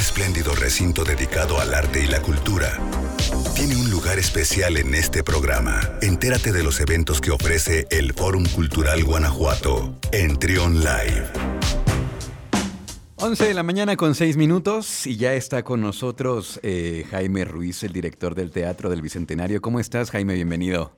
espléndido recinto dedicado al arte y la cultura, tiene un lugar especial en este programa. Entérate de los eventos que ofrece el Fórum Cultural Guanajuato en Trion Live. 11 de la mañana con 6 minutos y ya está con nosotros eh, Jaime Ruiz, el director del Teatro del Bicentenario. ¿Cómo estás, Jaime? Bienvenido.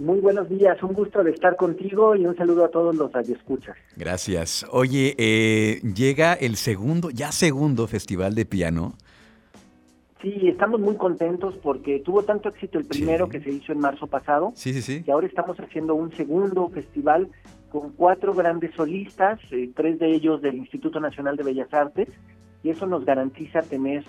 Muy buenos días, un gusto de estar contigo y un saludo a todos los radioescuchas. Gracias. Oye, eh, llega el segundo, ya segundo Festival de Piano. Sí, estamos muy contentos porque tuvo tanto éxito el primero que se hizo en marzo pasado. Sí, sí, sí. Y ahora estamos haciendo un segundo festival con cuatro grandes solistas, eh, tres de ellos del Instituto Nacional de Bellas Artes, y eso nos garantiza tener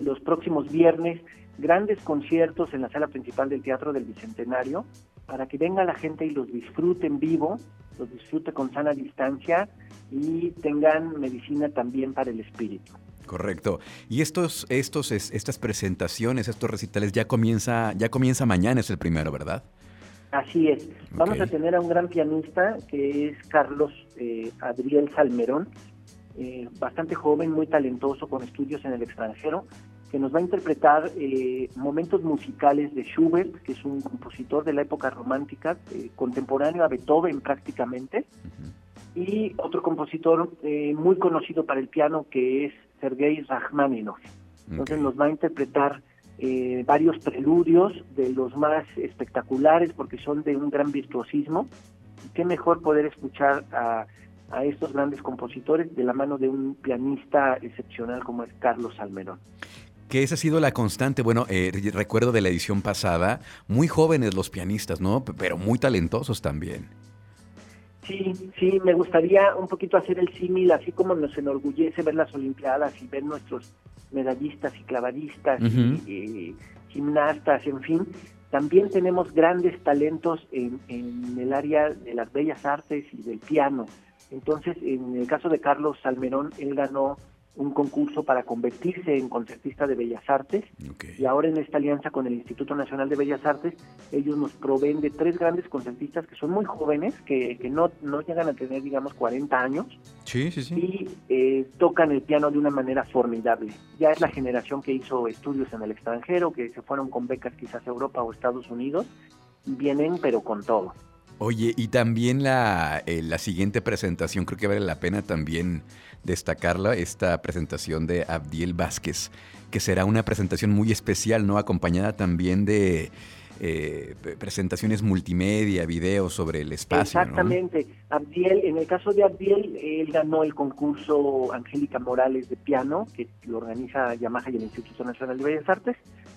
los próximos viernes grandes conciertos en la sala principal del Teatro del Bicentenario para que venga la gente y los disfrute en vivo, los disfrute con sana distancia y tengan medicina también para el espíritu. Correcto. Y estos, estos, estas presentaciones, estos recitales ya comienza, ya comienza mañana, es el primero, ¿verdad? Así es. Vamos a tener a un gran pianista que es Carlos eh, Adriel Salmerón, eh, bastante joven, muy talentoso, con estudios en el extranjero, que nos va a interpretar eh, momentos musicales de Schubert, que es un compositor de la época romántica, contemporáneo a Beethoven prácticamente, y otro compositor muy conocido para el piano que es Sergei Rachmaninoff. Entonces nos va a interpretar eh, varios preludios de los más espectaculares porque son de un gran virtuosismo. Qué mejor poder escuchar a, estos grandes compositores de la mano de un pianista excepcional como es Carlos Almerón. Que esa ha sido la constante. Bueno, eh, recuerdo de la edición pasada, muy jóvenes los pianistas, ¿no? Pero muy talentosos también. Sí, sí, me gustaría un poquito hacer el símil, así como nos enorgullece ver las Olimpiadas y ver nuestros medallistas y clavadistas y, gimnastas, en fin. También tenemos grandes talentos en, en el área de las bellas artes y del piano. Entonces, en el caso de Carlos Salmerón, él ganó un concurso para convertirse en concertista de Bellas Artes y ahora en esta alianza con el Instituto Nacional de Bellas Artes ellos nos proveen de tres grandes concertistas que son muy jóvenes, que, que no, no llegan a tener digamos 40 años sí, sí, sí. y eh, tocan el piano de una manera formidable. Ya es la generación que hizo estudios en el extranjero, que se fueron con becas quizás a Europa o Estados Unidos, vienen pero con todo. Oye, y también la, eh, la siguiente presentación, creo que vale la pena también destacarla, esta presentación de Abdiel Vázquez, que será una presentación muy especial, ¿no? Acompañada también de eh, presentaciones multimedia, videos sobre el espacio. Exactamente. Abdiel, en el caso de Abdiel, él ganó el concurso Angélica Morales de piano, que lo organiza Yamaha y el Instituto Nacional de Bellas Artes,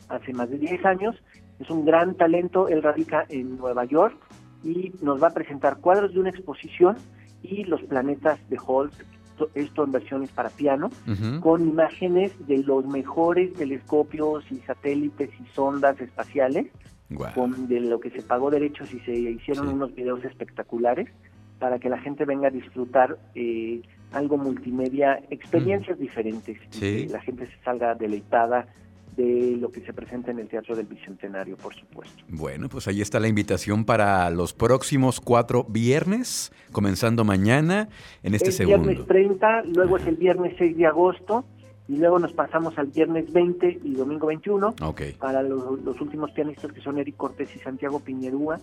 hace más de 10 años. Es un gran talento, él radica en Nueva York y nos va a presentar cuadros de una exposición y los planetas de Holtz, esto en versiones para piano, con imágenes de los mejores telescopios y satélites y sondas espaciales, con de lo que se pagó derechos y se hicieron unos videos espectaculares para que la gente venga a disfrutar eh, algo multimedia, experiencias diferentes, y que la gente se salga deleitada de lo que se presenta en el Teatro del Bicentenario, por supuesto. Bueno, pues ahí está la invitación para los próximos cuatro viernes, comenzando mañana en este segundo. viernes 30, luego es el viernes 6 de agosto, y luego nos pasamos al viernes 20 y domingo 21 para los, últimos pianistas que son Eric Cortés y Santiago Piñerúa.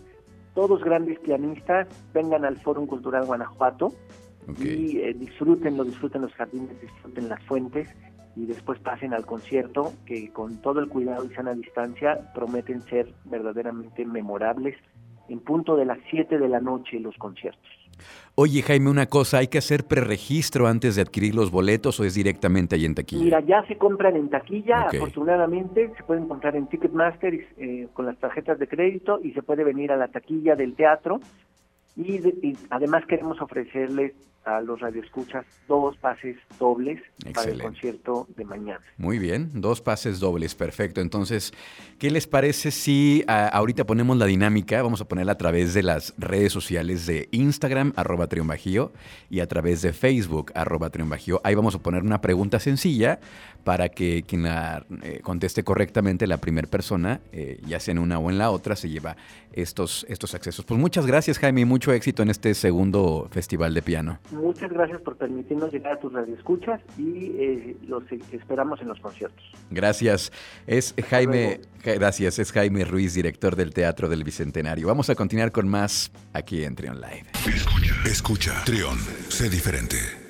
Todos grandes pianistas, vengan al Fórum Cultural Guanajuato y eh, disfrútenlo, disfruten los jardines, disfruten las fuentes y después pasen al concierto que con todo el cuidado y sana distancia prometen ser verdaderamente memorables en punto de las 7 de la noche los conciertos. Oye Jaime, una cosa, ¿hay que hacer preregistro antes de adquirir los boletos o es directamente ahí en taquilla? Mira, ya se compran en taquilla, afortunadamente se pueden comprar en Ticketmaster eh, con las tarjetas de crédito y se puede venir a la taquilla del teatro y, además queremos ofrecerles a los radioescuchas dos pases dobles para el concierto de mañana. Muy bien, dos pases dobles, perfecto. Entonces, ¿qué les parece si ahorita ponemos la dinámica? Vamos a ponerla a través de las redes sociales de Instagram, arroba triunbajío, y a través de Facebook, arroba triunbajío. Ahí vamos a poner una pregunta sencilla para que quien la eh, conteste correctamente, la primera persona, eh, ya sea en una o en la otra, se lleva estos, estos accesos. Pues muchas gracias, Jaime, y mucho éxito en este segundo festival de piano. Muchas gracias por permitirnos llegar a tus radioescuchas y eh, los esperamos en los conciertos. Gracias. Es Jaime, gracias, es Jaime Ruiz, director del Teatro del Bicentenario. Vamos a continuar con más aquí en Trion Live. Escucha, escucha, Trion, sé diferente.